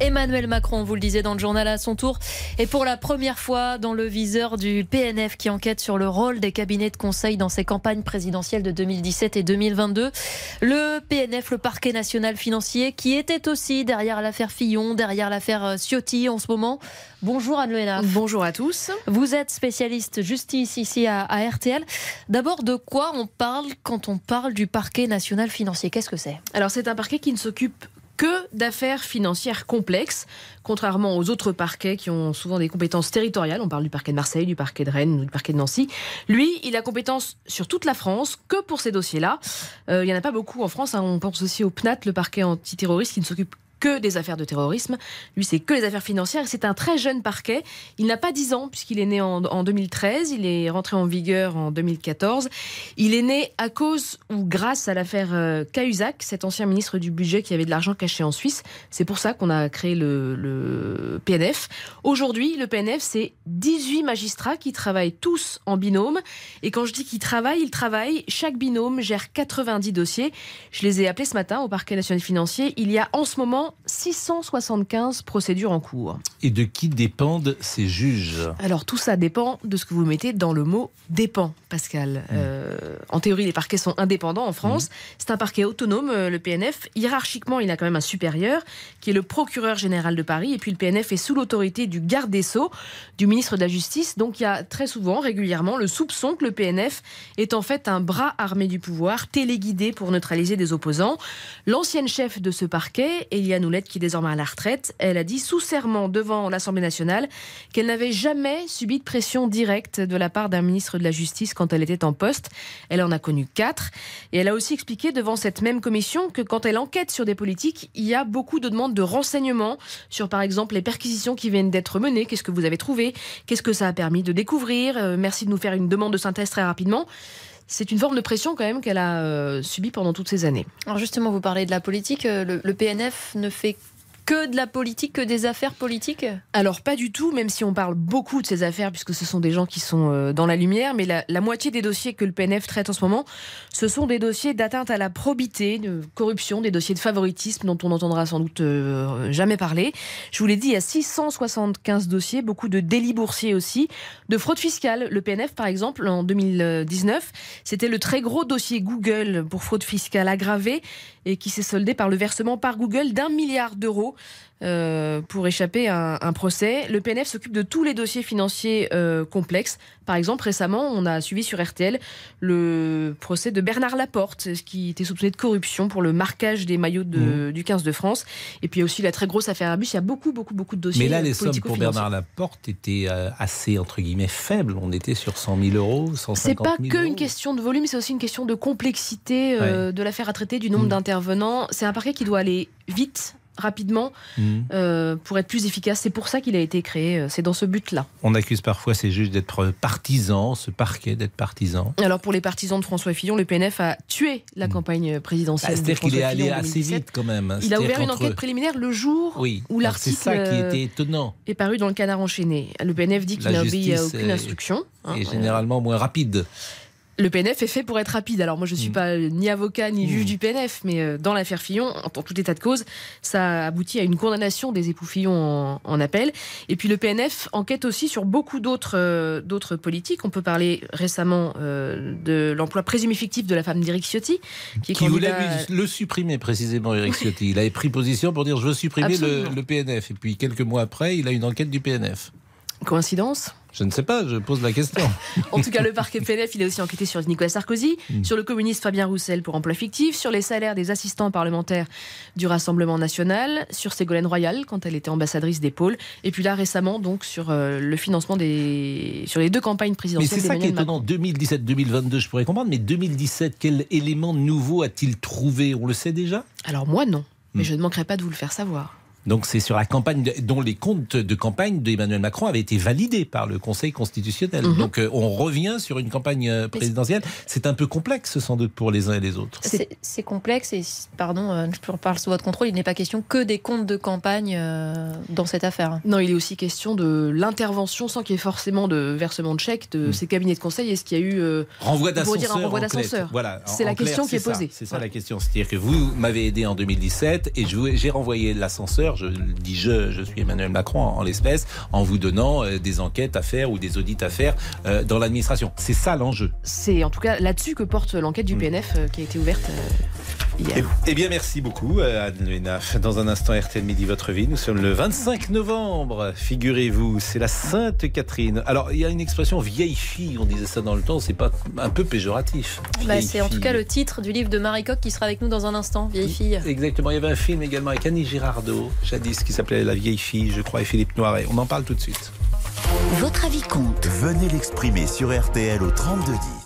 Emmanuel Macron, vous le disiez dans le journal à son tour, est pour la première fois dans le viseur du PNF qui enquête sur le rôle des cabinets de conseil dans ses campagnes présidentielles de 2017 et 2022. Le PNF, le parquet national financier, qui était aussi derrière l'affaire Fillon, derrière l'affaire euh, Ciotti en ce moment. Bonjour Anne Léna. Bonjour à tous. Vous êtes spécialiste justice ici à, à RTL. D'abord, de quoi on parle quand on parle du parquet national financier? Qu'est-ce que c'est? Alors c'est un parquet qui ne s'occupe que d'affaires financières complexes, contrairement aux autres parquets qui ont souvent des compétences territoriales. On parle du parquet de Marseille, du parquet de Rennes, du parquet de Nancy. Lui, il a compétence sur toute la France que pour ces dossiers-là. Euh, il n'y en a pas beaucoup en France. hein. On pense aussi au PNAT, le parquet antiterroriste, qui ne s'occupe que des affaires de terrorisme. Lui, c'est que les affaires financières. C'est un très jeune parquet. Il n'a pas 10 ans puisqu'il est né en, en 2013. Il est rentré en vigueur en 2014. Il est né à cause ou grâce à l'affaire euh, Cahuzac, cet ancien ministre du budget qui avait de l'argent caché en Suisse. C'est pour ça qu'on a créé le PNF. Aujourd'hui, le PNF, c'est 18 magistrats qui travaillent tous en binôme. Et quand je dis qu'ils travaillent, ils travaillent. Chaque binôme gère 90 dossiers. Je les ai appelés ce matin au parquet national financier. Il y a en ce moment 675 procédures en cours. Et de qui dépendent ces juges Alors tout ça dépend de ce que vous mettez dans le mot dépend, Pascal. Euh, en théorie, les parquets sont indépendants en France. C'est un parquet autonome, euh, le PNF. Hiérarchiquement, il a quand même un supérieur qui est le procureur général de Paris. Et puis le PNF est sous l'autorité du garde des sceaux, du ministre de la Justice. Donc il y a très souvent, régulièrement, le soupçon que le PNF est en fait un bras armé du pouvoir, téléguidé pour neutraliser des opposants. L'ancienne chef de ce parquet, Eliane Oulette, qui est désormais à la retraite, elle a dit sous serment devant l'Assemblée nationale qu'elle n'avait jamais subi de pression directe de la part d'un ministre de la Justice quand elle était en poste. Elle en a connu quatre. Et elle a aussi expliqué devant cette même commission que quand elle enquête sur des politiques, il y a beaucoup de demandes de renseignements sur, par exemple, les perquisitions qui viennent d'être menées. Qu'est-ce que vous avez trouvé? Qu'est-ce que ça a permis de découvrir? Euh, Merci de nous faire une demande de synthèse très rapidement. C'est une forme de pression quand même qu'elle a euh, subie pendant toutes ces années. Alors justement, vous parlez de la politique. euh, Le, PNF ne fait que de la politique, que des affaires politiques? Alors pas du tout, même si on parle beaucoup de ces affaires, puisque ce sont des gens qui sont euh, dans la lumière, mais la, moitié des dossiers que le PNF traite en ce moment, ce sont des dossiers d'atteinte à la probité, de corruption, des dossiers de favoritisme dont on n'entendra sans doute euh, jamais parler. Je vous l'ai dit, il y a 675 dossiers, beaucoup de délits boursiers aussi, de fraude fiscale. Le PNF, par exemple, en 2019, c'était le très gros dossier Google pour fraude fiscale aggravée et qui s'est soldé par le versement par Google d'un milliard d'euros euh, pour échapper à un, un procès. Le PNF s'occupe de tous les dossiers financiers euh, complexes. Par exemple, récemment, on a suivi sur RTL le procès de Bernard Laporte, qui était soupçonné de corruption pour le marquage des maillots de- du 15 de France. Et puis aussi la très grosse affaire Airbus. Il y a beaucoup, beaucoup, beaucoup de dossiers. Mais là, les sommes pour. Bernard Laporte étaient euh, assez, entre guillemets, faibles. On était sur 100 000 euros, 150 C'est 000 pas euros. que une question de volume, c'est aussi une question de complexité euh, de l'affaire à traiter, du nombre Mm. d'intervenants. C'est un parquet qui doit aller vite, rapidement, Mhm. euh, pour être plus efficace. C'est pour ça qu'il a été créé. euh, C'est dans ce but-là. On accuse parfois ces juges d'être partisans, ce parquet d'être partisans. Alors pour les partisans de François Fillon, le PNF a tué la campagne présidentielle. Ah, de C'est-à-dire qu'il est allé Fillon assez 2017. vite quand même. Il a ouvert une enquête préliminaire le jour Oui, où c'est l'article ça qui euh, était étonnant. est paru dans le canard enchaîné. Le PNF dit qu'il obéi à aucune est- instruction. hein. Et généralement moins rapide. Le PNF est fait pour être rapide. Alors moi je suis Mm. pas euh, ni avocat ni juge Mm. du PNF, mais euh, dans l'affaire Fillon, en, en tout état de cause, ça a abouti à une condamnation des époux Fillon en, en appel. Et puis le PNF enquête aussi sur beaucoup d'autres euh, d'autres politiques. On peut parler récemment euh, de l'emploi présumé fictif de la femme d'Éric Ciotti, qui est Qui voulait le supprimer précisément, Eric Ciotti. Il avait pris position pour dire je veux supprimer le, le PNF. Et puis quelques mois après, il a une enquête du PNF. Coïncidence Je ne sais pas, je pose la question. En tout cas, le parquet PNF, il a aussi enquêté sur Nicolas Sarkozy, Mm. sur le communiste Fabien Roussel pour emploi fictif, sur les salaires des assistants parlementaires du Rassemblement national, sur Ségolène Royal quand elle était ambassadrice des pôles, et puis là récemment donc sur euh, le financement des sur les deux campagnes Mais présidentielles. c'est ça qui est étonnant. 2017-2022, je pourrais comprendre. Mais 2017, quel élément nouveau a-t-il trouvé? On le sait déjà? Alors moi non, mais Mm. je ne manquerai pas de vous le faire savoir. Donc c'est sur la campagne de- dont les comptes de campagne d'Emmanuel Macron avaient été validés par le Conseil constitutionnel. Mhm. Donc euh, on revient sur une campagne euh, présidentielle. C'est un peu complexe sans doute pour les uns et les autres. C'est complexe et, pardon, euh, je parle sous votre contrôle, il n'est pas question que des comptes de campagne euh, dans cette affaire. Non, il est aussi question de l'intervention sans qu'il y ait forcément de versement de chèque de Mm. ces cabinets de conseil. Est-ce qu'il y a eu Renvoi Pour dire d'ascenseur. un renvoi en clair. d'ascenseur. Voilà. C'est la clair, question qui est ça. posée. C'est ça la question. C'est-à-dire que vous m'avez aidé en 2017 et j'ai renvoyé l'ascenseur. Je le dis je, je suis Emmanuel Macron en, en l'espèce, en vous donnant euh, des enquêtes à faire ou des audits à faire euh, dans l'administration. C'est ça l'enjeu. C'est en tout cas là-dessus que porte l'enquête du Mm. PNF euh, qui a été ouverte hier. Eh, eh bien, merci beaucoup, euh, Anne Lénaf. Dans un instant, RTL Midi, votre vie. Nous sommes le 25 novembre. Figurez-vous, c'est la Sainte Catherine. Alors, il y a une expression vieille fille. On disait ça dans le temps. C'est pas un peu péjoratif. Bah, c'est en tout cas le titre du livre de Marie Coq qui sera avec nous dans un instant, vieille fille. Exactement. Il y avait un film également avec Annie Girardot, jadis, qui s'appelait La vieille fille, je crois, et Philippe Noiret. On en parle tout de suite. Votre avis compte. Venez l'exprimer sur RTL au 3210.